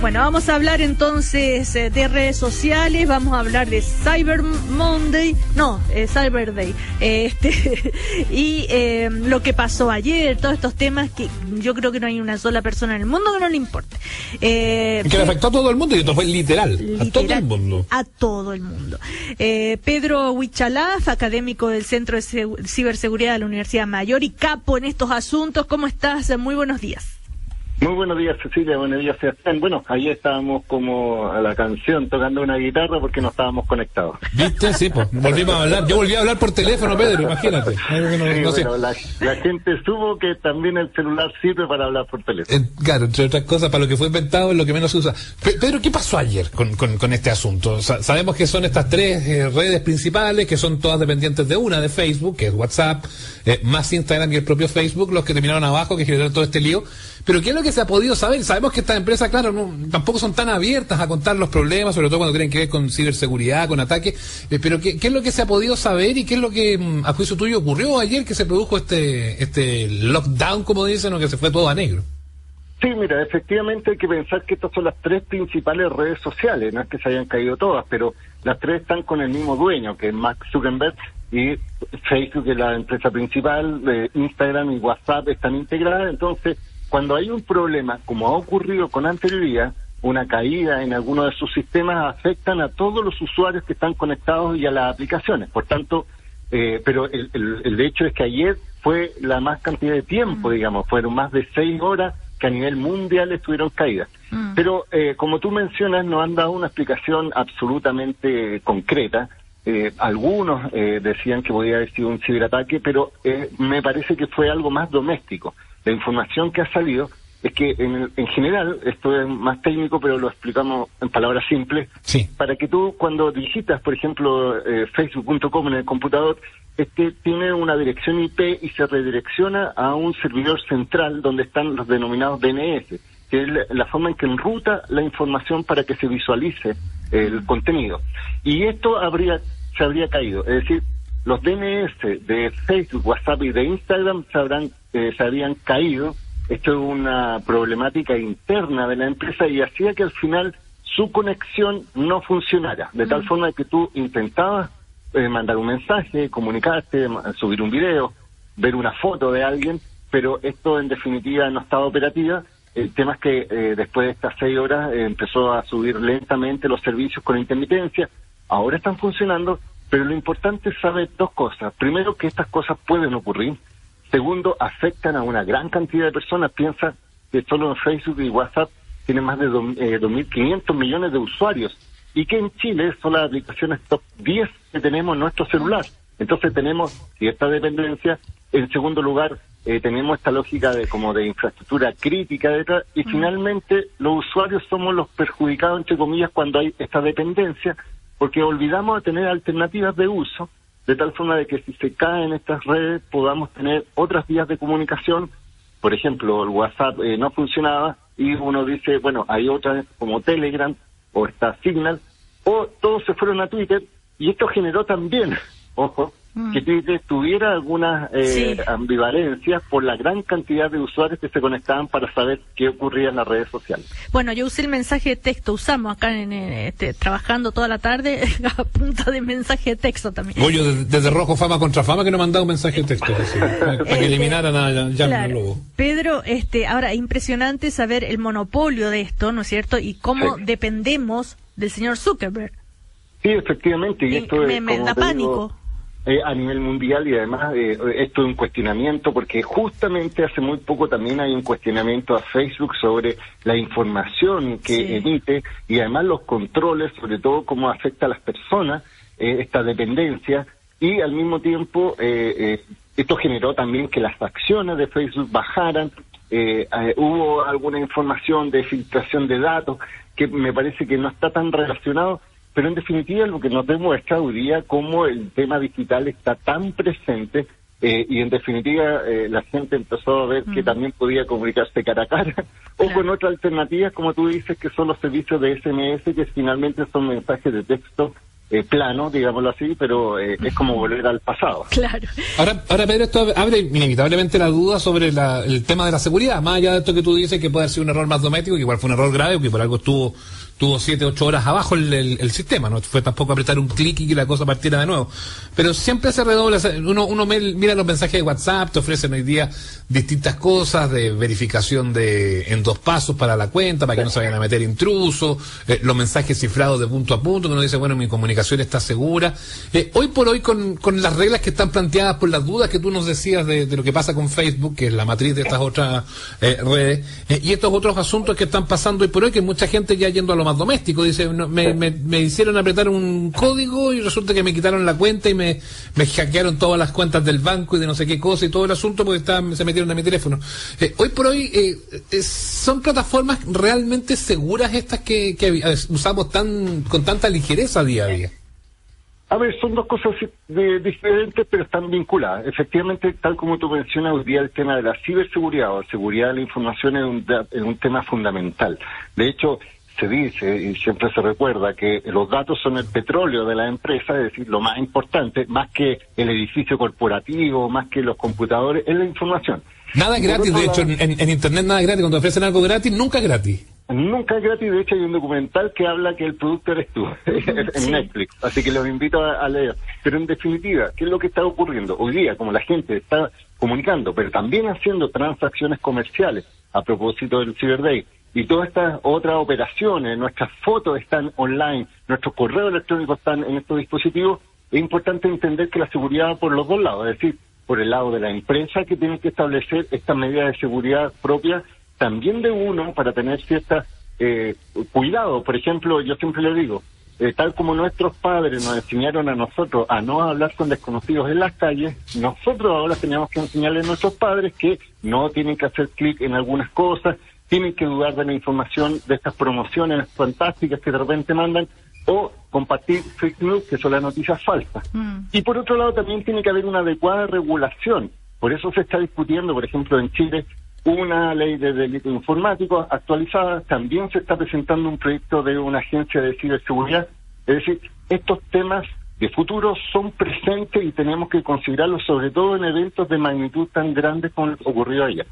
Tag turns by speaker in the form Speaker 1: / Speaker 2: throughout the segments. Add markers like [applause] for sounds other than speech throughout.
Speaker 1: Bueno, vamos a hablar entonces eh, de redes sociales, vamos a hablar de Cyber Monday, no, eh, Cyber Day, eh, este, [laughs] y lo que pasó ayer, todos estos temas que yo creo que no hay una sola persona en el mundo que no le importe.
Speaker 2: que le afectó a todo el mundo y esto fue literal, a todo el mundo.
Speaker 1: A todo el mundo. Pedro Huichalaf, académico del Centro de Ciberseguridad de la Universidad Mayor y capo en estos asuntos, ¿cómo estás? Muy buenos días.
Speaker 3: Muy buenos días, Cecilia. Buenos días, Sebastián. Bueno, ahí estábamos como a la canción tocando una guitarra porque no estábamos conectados.
Speaker 2: ¿Viste? Sí, pues volvimos a hablar. Yo volví a hablar por teléfono, Pedro, imagínate.
Speaker 3: la, gente supo que también el celular sirve para hablar por teléfono.
Speaker 2: Eh, claro, entre otras cosas, para lo que fue inventado es lo que menos se usa. Pedro, ¿qué pasó ayer con, con, este asunto? sabemos que son estas tres eh, redes principales, que son todas dependientes de una, de Facebook, que es WhatsApp, eh, más Instagram y el propio Facebook, los que terminaron abajo, que generaron todo este lío. Pero ¿qué es lo que se ha podido saber? Sabemos que estas empresas, claro, no, tampoco son tan abiertas a contar los problemas, sobre todo cuando tienen que ver con ciberseguridad, con ataques. Eh, pero ¿qué, ¿qué, es lo que se ha podido saber y qué es lo que, mm, a juicio tuyo, ocurrió ayer que se produjo este, este lockdown, como dicen, o que se fue todo a negro?
Speaker 3: Sí, mira, efectivamente hay que pensar que estas son las tres principales redes sociales, no es que se hayan caído todas, pero las tres están con el mismo dueño, que es Mark Zuckerberg, y Facebook es la empresa principal, eh, Instagram y WhatsApp están integradas, entonces cuando hay un problema, como ha ocurrido con anterioridad, una caída en alguno de sus sistemas afectan a todos los usuarios que están conectados y a las aplicaciones. Por tanto, eh, pero el, el, hecho es que ayer fue la más cantidad de tiempo, mm. digamos, fueron más de seis horas que a nivel mundial estuvieron caídas. Mm. Pero eh, como tú mencionas, no han dado una explicación absolutamente concreta. Eh, algunos decían que podía haber sido un ciberataque, pero me parece que fue algo más doméstico la información que ha salido es que en, en, general, esto es más técnico, pero lo explicamos en palabras simples,
Speaker 2: sí.
Speaker 3: para que tú cuando digitas, por ejemplo, eh, facebook.com en el computador, este tiene una dirección IP y se redirecciona a un servidor central donde están los denominados DNS, que es la, forma en que enruta la información para que se visualice el contenido. Y esto habría se habría caído, es decir, los DNS de Facebook, WhatsApp y de Instagram se, habrán, eh, se habían caído. Esto es una problemática interna de la empresa y hacía que al final su conexión no funcionara, de tal mm. forma que tú intentabas eh, mandar un mensaje, comunicarte, subir un video, ver una foto de alguien, pero esto en definitiva no estaba operativa. El tema es que eh, después de estas seis horas empezó a subir lentamente los servicios con intermitencia. Ahora están funcionando, pero lo importante es saber dos cosas. Primero, que estas cosas pueden ocurrir. Segundo, afectan a una gran cantidad de personas. Piensa que solo en Facebook y WhatsApp tienen más de 2.500 eh, millones de usuarios y que en Chile son las aplicaciones top 10 que tenemos en nuestro celular. Entonces tenemos cierta dependencia. En segundo lugar, eh, tenemos esta lógica de como de infraestructura crítica detrás. Y finalmente, los usuarios somos los perjudicados, entre comillas, cuando hay esta dependencia porque olvidamos de tener alternativas de uso, de tal forma de que si se caen estas redes podamos tener otras vías de comunicación. Por ejemplo, el WhatsApp eh, no funcionaba y uno dice, bueno, hay otras como Telegram o está Signal, o todos se fueron a Twitter y esto generó también, [laughs] ojo, Mm. que tuviera algunas eh, ambivalencias por la gran cantidad de usuarios que se conectaban para saber qué ocurría en las redes sociales.
Speaker 1: Bueno, yo usé el mensaje de texto, usamos acá en, este, trabajando toda la tarde [laughs] a punta de mensaje de texto también.
Speaker 2: Oye, desde, Rojo Fama contra Fama que no mandado un mensaje de texto, [laughs] para, que eliminaran a Jan Lobo.
Speaker 1: Pedro, este, ahora, impresionante saber el monopolio de esto, ¿no es cierto? Y cómo dependemos del señor Zuckerberg.
Speaker 3: Sí, efectivamente. Y, esto
Speaker 1: me, me da pánico.
Speaker 3: Eh, a nivel mundial y además eh, esto es un cuestionamiento porque justamente hace muy poco también hay un cuestionamiento a Facebook sobre la información que emite y además los controles, sobre todo cómo afecta a las personas eh, esta dependencia y al mismo tiempo esto generó también que las acciones de Facebook bajaran, hubo alguna información de filtración de datos que me parece que no está tan relacionado pero en definitiva lo que nos demuestra hoy día cómo el tema digital está tan presente eh, y en definitiva eh, la gente empezó a ver que también podía comunicarse cara a cara [laughs] o con otras alternativas, como tú dices, que son los servicios de SMS, que finalmente son mensajes de texto eh, plano, digámoslo así, pero eh, es como volver al pasado.
Speaker 1: Claro.
Speaker 2: Ahora, ahora Pedro, esto abre inevitablemente la duda sobre el tema de la seguridad, más allá de esto que tú dices que puede haber sido un error más doméstico, que igual fue un error grave, que por algo estuvo tuvo siete, ocho horas abajo el, sistema, no fue tampoco apretar un clic y que la cosa partiera de nuevo. Pero siempre se redobla, uno, uno mira los mensajes de WhatsApp, te ofrecen hoy día distintas cosas de verificación de en dos pasos para la cuenta, para que no se vayan a meter intrusos, eh, los mensajes cifrados de punto a punto, que uno dice, bueno, mi comunicación está segura. Eh, hoy por hoy, con, con las reglas que están planteadas por las dudas que tú nos decías de, lo que pasa con Facebook, que es la matriz de estas otras eh, redes, y estos otros asuntos que están pasando hoy por hoy, que mucha gente ya yendo a lo más doméstico. Dice, me, me, hicieron apretar un código y resulta que me quitaron la cuenta y me, me hackearon todas las cuentas del banco y de no sé qué cosa y todo el asunto porque se metieron a mi teléfono. Eh, hoy por hoy, eh, ¿son plataformas realmente seguras estas que, que usamos tan con tanta ligereza día a día?
Speaker 3: A ver, son dos cosas diferentes, pero están vinculadas. Efectivamente, tal como tú mencionas, hoy día el tema de la ciberseguridad o seguridad de la información es un, es un tema fundamental. De hecho, se dice y siempre se recuerda que los datos son el petróleo de la empresa, es decir, lo más importante, más que el edificio corporativo, más que los computadores, es la información.
Speaker 2: Nada es gratis, de hecho, en, Internet nada es gratis. Cuando ofrecen algo gratis, nunca es gratis.
Speaker 3: Nunca es gratis, de hecho hay un documental que habla que el producto eres tú, [laughs] en Netflix, así que los invito a, leer. Pero en definitiva, ¿qué es lo que está ocurriendo? Hoy día, como la gente está comunicando, pero también haciendo transacciones comerciales a propósito del Cyber Day, y todas estas otras operaciones, nuestras fotos están online, nuestros correos electrónicos están en estos dispositivos, es importante entender que la seguridad va por los dos lados, es decir, por el lado de la empresa que tiene que establecer estas medidas de seguridad propia, también de uno para tener cierta eh, cuidado. Por ejemplo, yo siempre le digo, eh, tal como nuestros padres nos enseñaron a nosotros a no hablar con desconocidos en las calles, nosotros ahora tenemos que enseñarle a nuestros padres que no tienen que hacer clic en algunas cosas, tienen que dudar de la información de estas promociones fantásticas que de repente mandan o compartir fake news, que son las noticias falsas. Mm. Y por otro lado también tiene que haber una adecuada regulación. Por eso se está discutiendo, por ejemplo, en Chile, una ley de delito informático actualizada. También se está presentando un proyecto de una agencia de ciberseguridad. Es decir, estos temas de futuro son presentes y tenemos que considerarlos sobre todo en eventos de magnitud tan grandes como ocurrió ayer.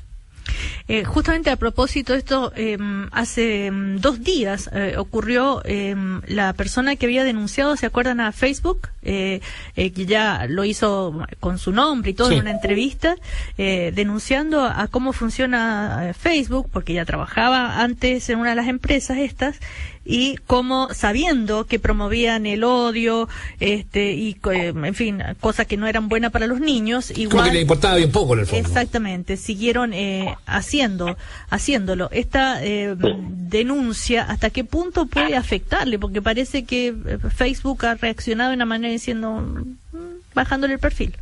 Speaker 1: Eh, justamente a propósito de esto, em, hace em, dos días eh, ocurrió em, la persona que había denunciado, ¿se acuerdan a Facebook? Eh, que ya lo hizo con su nombre y todo en una entrevista, denunciando a cómo funciona Facebook, porque ya trabajaba antes en una de las empresas estas, y como sabiendo que promovían el odio este y eh, en fin cosas que no eran buenas para los niños igual
Speaker 2: como que le importaba bien poco en el fondo.
Speaker 1: Exactamente siguieron eh, haciendo haciéndolo. Esta eh, denuncia hasta qué punto puede afectarle porque parece que eh, Facebook ha reaccionado de una manera diciendo mm, bajándole el perfil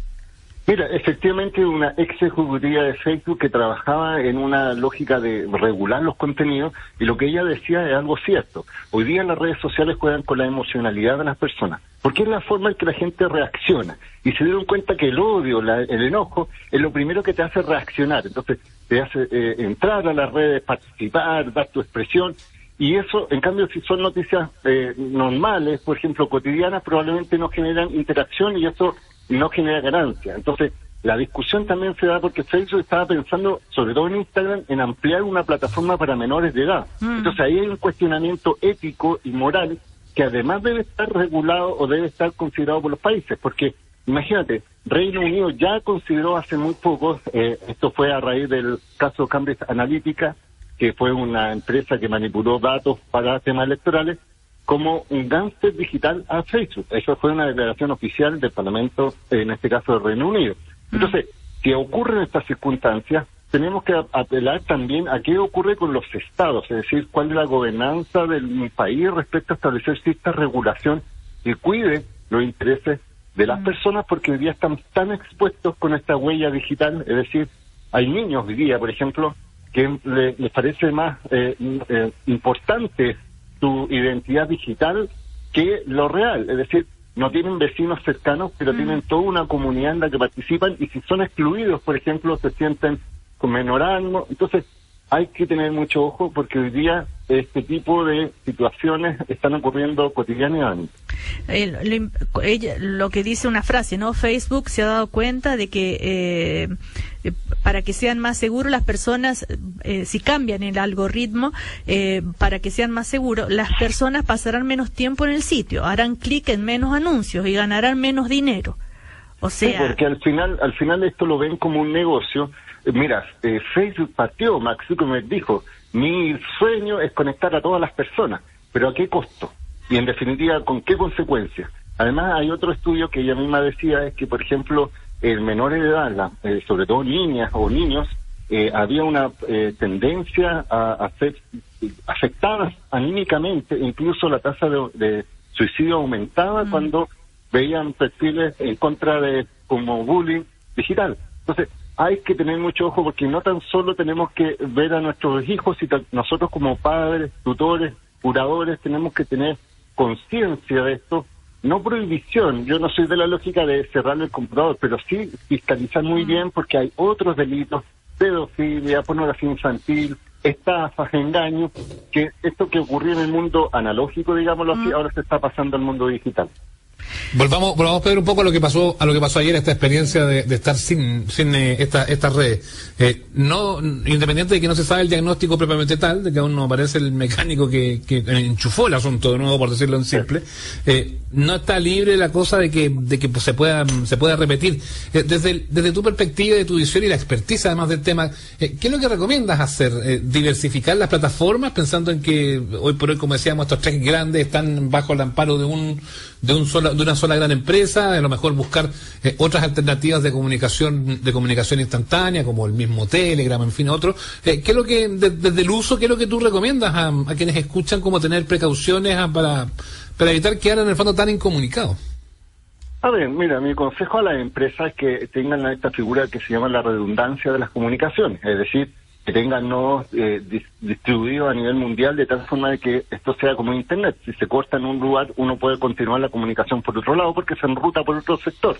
Speaker 3: Mira, efectivamente una ex ejecutiva de Facebook que trabajaba en una lógica de regular los contenidos y lo que ella decía es algo cierto. Hoy día las redes sociales juegan con la emocionalidad de las personas, porque es la forma en que la gente reacciona y se dieron cuenta que el odio, el enojo es lo primero que te hace reaccionar. Entonces te hace eh, entrar a las redes, participar, dar tu expresión y eso, en cambio, si son noticias eh, normales, por ejemplo, cotidianas, probablemente no generan interacción y eso no genera ganancia. Entonces, la discusión también se da porque Facebook estaba pensando, sobre todo en Instagram, en ampliar una plataforma para menores de edad. Mm. Entonces ahí hay un cuestionamiento ético y moral que además debe estar regulado o debe estar considerado por los países, porque imagínate, Reino Unido ya consideró hace muy poco, eh, esto fue a raíz del caso Cambridge Analytica, que fue una empresa que manipuló datos para temas electorales, como un gánster digital a Facebook. Eso fue una declaración oficial del Parlamento, en este caso del Reino Unido. Mm. Entonces, si ocurren estas circunstancias, tenemos que apelar también a qué ocurre con los estados, es decir, cuál es la gobernanza del país respecto a establecer cierta regulación que cuide los intereses de las mm. personas, porque hoy día están tan expuestos con esta huella digital, es decir, hay niños hoy día, por ejemplo, que les parece más eh, eh, importante su identidad digital que lo real. Es decir, no tienen vecinos cercanos, pero mm. tienen toda una comunidad en la que participan y si son excluidos, por ejemplo, se sienten con menorando. Entonces, hay que tener mucho ojo porque hoy día este tipo de situaciones están ocurriendo cotidianamente.
Speaker 1: lo, que dice una frase, ¿no? Facebook se ha dado cuenta de que eh, eh, para que sean más seguros las personas, eh, si cambian el algoritmo, para que sean más seguros, las personas pasarán menos tiempo en el sitio, harán clic en menos anuncios y ganarán menos dinero. O sea,
Speaker 3: porque al final, al final esto lo ven como un negocio Mira, eh, Facebook partió, Max Zuckerberg dijo, mi sueño es conectar a todas las personas, pero ¿a qué costo? Y en definitiva, ¿con qué consecuencias? Además, hay otro estudio que ella misma decía, es que, por ejemplo, en menores de edad, eh, sobre todo niñas o niños, eh, había una tendencia a, ser afectadas anímicamente, incluso la tasa de, de suicidio aumentaba mm. cuando veían perfiles en contra de como bullying digital. Entonces, hay que tener mucho ojo porque no tan solo tenemos que ver a nuestros hijos, y nosotros como padres, tutores, curadores, tenemos que tener conciencia de esto, no prohibición, yo no soy de la lógica de cerrar el computador, pero sí fiscalizar muy bien porque hay otros delitos, pedofilia, pornografía infantil, estafas, engaños, que esto que ocurrió en el mundo analógico, digámoslo así, ahora se está pasando al mundo digital.
Speaker 2: Volvamos, volvamos a ver un poco a lo que pasó, a lo que pasó ayer, esta experiencia de, estar sin, sin eh, esta, esta red. Eh, no, independiente de que no se sabe el diagnóstico propiamente tal, de que aún no aparece el mecánico que, que enchufó el asunto de nuevo, por decirlo en simple, eh, no está libre la cosa de que, de que pues, se pueda, se pueda repetir. desde, desde tu perspectiva, de tu visión y la expertiza además del tema, ¿qué es lo que recomiendas hacer? diversificar las plataformas, pensando en que hoy por hoy, como decíamos, estos tres grandes están bajo el amparo de un, de un de una sola gran empresa, a lo mejor buscar eh, otras alternativas de comunicación de comunicación instantánea, como el mismo Telegram, en fin, otro. Eh, ¿Qué es lo que, desde el uso, qué es lo que tú recomiendas a, quienes escuchan cómo tener precauciones para, para evitar quedar en el fondo tan incomunicados?
Speaker 3: A ver, mira, mi consejo a las empresas es que tengan esta figura que se llama la redundancia de las comunicaciones, es decir, que tengan nodos eh, distribuidos a nivel mundial de tal forma de que esto sea como Internet. Si se corta en un lugar, uno puede continuar la comunicación por otro lado porque se enruta por otro sector.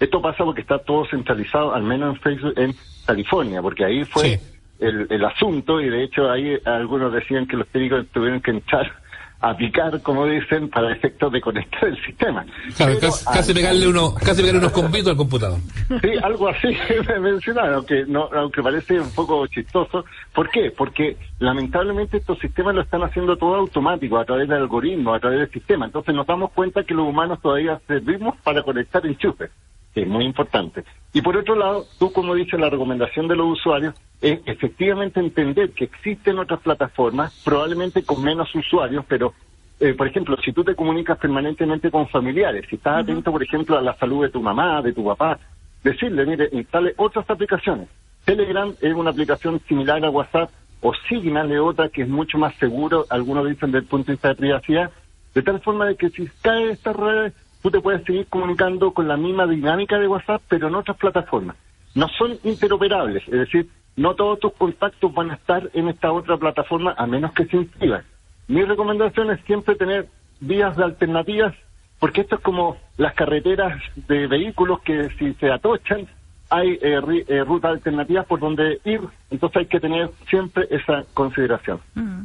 Speaker 3: Esto pasa porque está todo centralizado, al menos en Facebook, en California, porque ahí fue el, el asunto y de hecho ahí algunos decían que los técnicos tuvieron que entrar a picar, como dicen, para efectos de conectar el sistema.
Speaker 2: Claro, casi, pegarle uno, casi pegarle unos convitos al computador.
Speaker 3: Sí, algo así [laughs] me mencionaron, aunque, no, aunque parece un poco chistoso. ¿Por qué? Porque lamentablemente estos sistemas lo están haciendo todo automático, a través del algoritmo, a través del sistema. Entonces nos damos cuenta que los humanos todavía servimos para conectar enchufes que es muy importante. Y por otro lado, tú como dices, la recomendación de los usuarios es efectivamente entender que existen otras plataformas, probablemente con menos usuarios, pero, eh, por ejemplo, si tú te comunicas permanentemente con familiares, si estás atento, por ejemplo, a la salud de tu mamá, de tu papá, decirle, mire, instale otras aplicaciones. Telegram es una aplicación similar a WhatsApp, o Signal es otra que es mucho más seguro, algunos dicen desde el punto de vista de privacidad, de tal forma de que si cae estas redes, tú te puedes seguir comunicando con la misma dinámica de WhatsApp, pero en otras plataformas. No son interoperables, es decir, no todos tus contactos van a estar en esta otra plataforma a menos que se inscriban. Mi recomendación es siempre tener vías de alternativas, porque esto es como las carreteras de vehículos que si se atochan, hay eh, eh, rutas alternativas por donde ir, entonces hay que tener siempre esa consideración. Mm.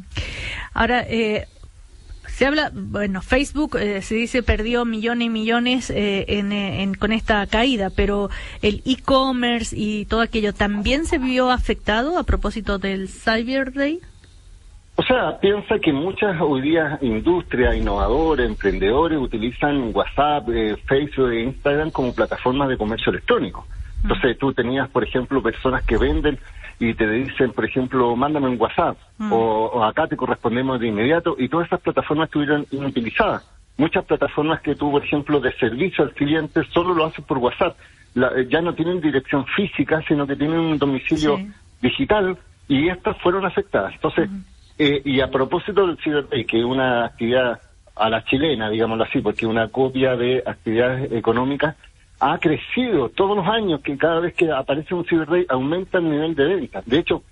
Speaker 1: Ahora, eh, se habla, bueno, Facebook eh, se dice perdió millones y millones eh, eh, en, con esta caída, pero el e-commerce y todo aquello también se vio afectado a propósito del Cyber Day.
Speaker 3: O sea, piensa que muchas hoy día industrias, innovadores, emprendedores utilizan WhatsApp, Facebook e Instagram como plataformas de comercio electrónico. Entonces tú tenías, por ejemplo, personas que venden y te dicen, por ejemplo, mándame un WhatsApp mm. o, acá te correspondemos de inmediato y todas esas plataformas estuvieron inutilizadas. Muchas plataformas que tú, por ejemplo, de servicio al cliente solo lo haces por WhatsApp. Eh, ya no tienen dirección física, sino que tienen un domicilio digital y estas fueron afectadas. Entonces, eh, y a propósito del Cyber Day, que es una actividad a la chilena, digámoslo así, porque una copia de actividades económicas, ha crecido todos los años, que cada vez que aparece un Cyber aumenta el nivel de ventas. De hecho,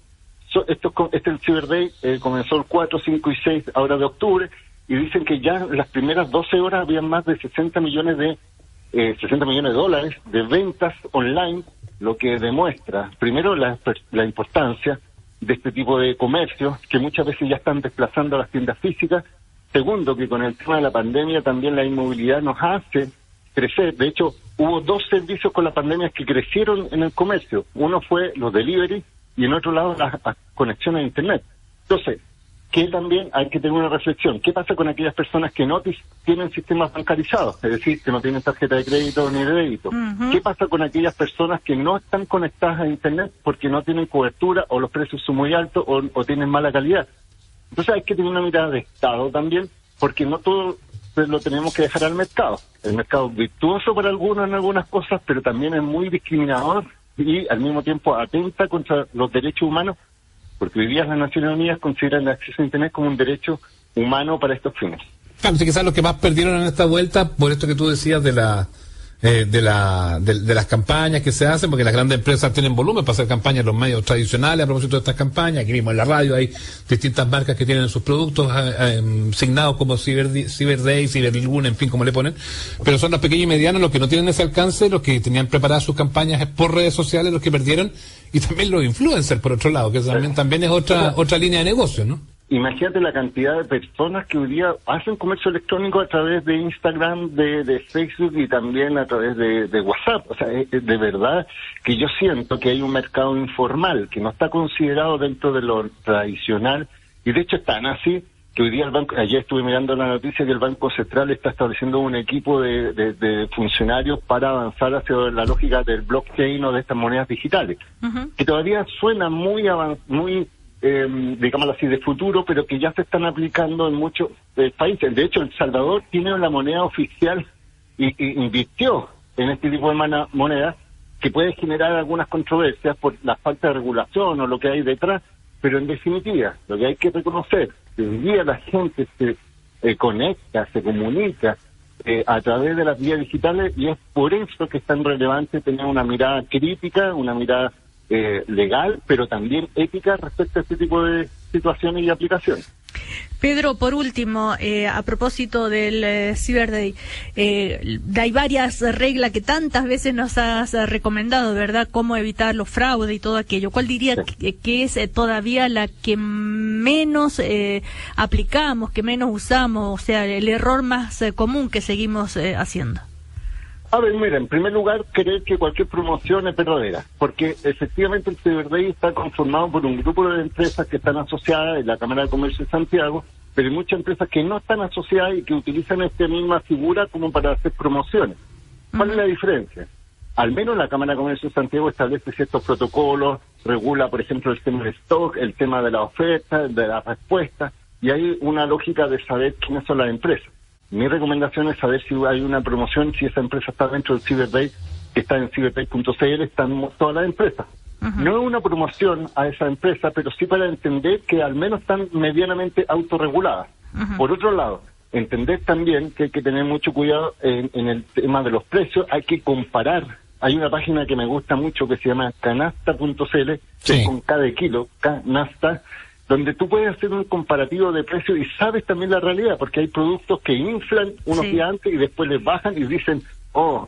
Speaker 3: esto, este Cyber Day eh, comenzó el 4, 5 y 6 ahora de octubre y dicen que ya en las primeras 12 horas había más de 60 millones de eh, 60 millones de dólares de ventas online, lo que demuestra primero la, la importancia de este tipo de comercio, que muchas veces ya están desplazando a las tiendas físicas. Segundo, que con el tema de la pandemia también la inmovilidad nos hace crecer. De hecho, hubo dos servicios con la pandemia que crecieron en el comercio. Uno fue los delivery y en otro lado las, conexiones a Internet. Entonces, que también hay que tener una reflexión. ¿Qué pasa con aquellas personas que no tienen sistemas bancarizados? Es decir, que no tienen tarjeta de crédito ni de débito. ¿Qué pasa con aquellas personas que no están conectadas a Internet porque no tienen cobertura o los precios son muy altos o, o tienen mala calidad? Entonces hay que tener una mirada de Estado también, porque no todo lo tenemos que dejar al mercado. El mercado es virtuoso para algunos en algunas cosas, pero también es muy discriminador y al mismo tiempo atenta contra los derechos humanos, porque hoy día las Naciones Unidas consideran el acceso a Internet como un derecho humano para estos fines.
Speaker 2: Claro, quizás los que más perdieron en esta vuelta, por esto que tú decías de la eh, de, la, de, las campañas que se hacen, porque las grandes empresas tienen volumen para hacer campañas en los medios tradicionales a propósito de estas campañas. Aquí mismo en la radio hay distintas marcas que tienen sus productos eh, eh, signados como Cyber, Cyber Day, Cyber Luna, en fin, como le ponen. Pero son los pequeños y medianos los que no tienen ese alcance, los que tenían preparadas sus campañas por redes sociales, los que perdieron, y también los influencers, por otro lado, que también, también es otra, otra línea de negocio, ¿no?
Speaker 3: Imagínate la cantidad de personas que hoy día hacen comercio electrónico a través de Instagram, de, Facebook y también a través de, WhatsApp. O sea, de verdad que yo siento que hay un mercado informal que no está considerado dentro de lo tradicional y de hecho están así que hoy día el banco, ayer estuve mirando la noticia que el Banco Central está estableciendo un equipo de, funcionarios para avanzar hacia la lógica del blockchain o de estas monedas digitales, que todavía suena muy muy eh, digamos así, de futuro, pero que ya se están aplicando en muchos eh, países. De hecho, El Salvador tiene la moneda oficial y, invirtió en este tipo de moneda que puede generar algunas controversias por la falta de regulación o lo que hay detrás, pero en definitiva, lo que hay que reconocer, que hoy día la gente se eh, conecta, se comunica eh, a través de las vías digitales y es por eso que es tan relevante tener una mirada crítica, una mirada eh, legal, pero también ética respecto a este tipo de situaciones y aplicaciones.
Speaker 1: Pedro, por último, eh, a propósito del eh, Cyber Day, eh, hay varias reglas que tantas veces nos has recomendado, ¿verdad? Cómo evitar los fraudes y todo aquello. ¿Cuál diría que, es todavía la que menos aplicamos, que menos usamos, o sea, el error más común que seguimos haciendo?
Speaker 3: A ver, mira, en primer lugar, creer que cualquier promoción es verdadera, porque efectivamente el Cyber Day está conformado por un grupo de empresas que están asociadas en la Cámara de Comercio de Santiago, pero hay muchas empresas que no están asociadas y que utilizan esta misma figura como para hacer promociones. ¿Cuál es la diferencia? Al menos la Cámara de Comercio de Santiago establece ciertos protocolos, regula, por ejemplo, el tema del stock, el tema de la oferta, de la respuesta, y hay una lógica de saber quiénes son las empresas. Mi recomendación es saber si hay una promoción, si esa empresa está dentro del CyberDay, que está en cyberday.cl, están todas las empresas. No es una promoción a esa empresa, pero sí para entender que al menos están medianamente autorreguladas. Por otro lado, entender también que hay que tener mucho cuidado en, el tema de los precios, hay que comparar. Hay una página que me gusta mucho que se llama canasta.cl, que es con cada kilo, canasta, donde tú puedes hacer un comparativo de precios y sabes también la realidad, porque hay productos que inflan unos días antes y después les bajan y dicen, oh,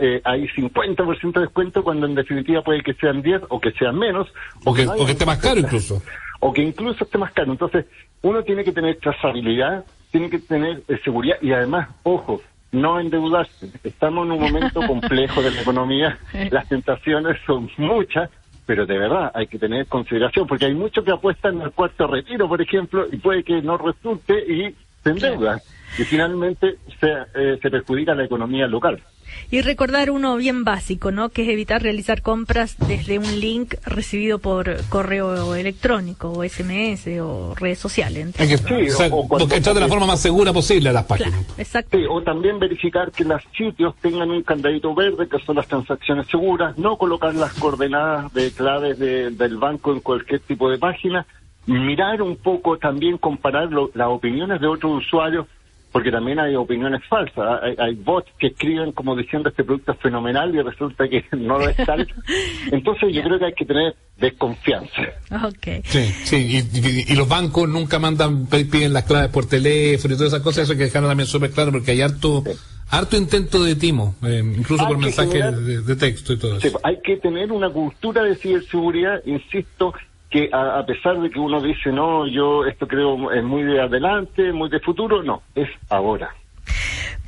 Speaker 3: eh, hay 50% de descuento cuando en definitiva puede que sean 10 o que sean menos.
Speaker 2: O, que, esté más caro incluso.
Speaker 3: O que incluso esté más caro. Entonces, uno tiene que tener trazabilidad, tiene que tener eh, seguridad y además, ojo, no endeudarse. Estamos en un momento [laughs] complejo de la economía, las tentaciones son muchas pero de verdad hay que tener consideración, porque hay muchos que apuestan al cuarto retiro, por ejemplo, y puede que no resulte y se endeudan. Y finalmente se, eh, se perjudica la economía local.
Speaker 1: Y recordar uno bien básico, ¿no? Que es evitar realizar compras desde un link recibido por correo electrónico o SMS o redes sociales.
Speaker 2: Hay que, sí, o, de la forma más segura posible a las páginas.
Speaker 3: exacto. o también verificar que los sitios tengan un candadito verde, que son las transacciones seguras, no colocar las coordenadas de claves del banco en cualquier tipo de página, mirar un poco también, comparar las opiniones de otros usuarios porque también hay opiniones falsas. Hay, bots que escriben como diciendo este producto es fenomenal y resulta que [laughs] no lo es tal. [laughs] Entonces yo creo que hay que tener desconfianza.
Speaker 1: Okay.
Speaker 2: Sí, sí, y, los bancos nunca mandan, piden las claves por teléfono y todas esas cosas, eso hay que dejarlo también súper claro porque hay harto... Harto intento de timo, eh, incluso por mensajes de, texto y todo eso.
Speaker 3: hay que tener una cultura de ciberseguridad, insisto, que a, pesar de que uno dice, no, yo esto creo es muy de adelante, muy de futuro, no, es ahora.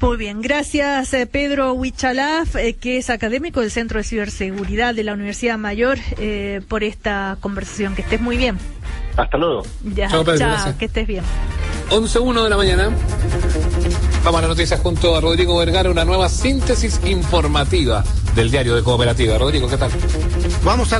Speaker 1: Muy bien, gracias eh, Pedro Huichalaf, eh, que es académico del Centro de Ciberseguridad de la Universidad Mayor, eh, por esta conversación. Que estés muy bien.
Speaker 3: Hasta luego.
Speaker 1: Ya, chao, que estés bien.
Speaker 2: 11.1 de la mañana. Vamos a las noticias junto a Rodrigo Vergara, una nueva síntesis informativa del diario de Cooperativa. Rodrigo, ¿qué tal?
Speaker 4: Vamos a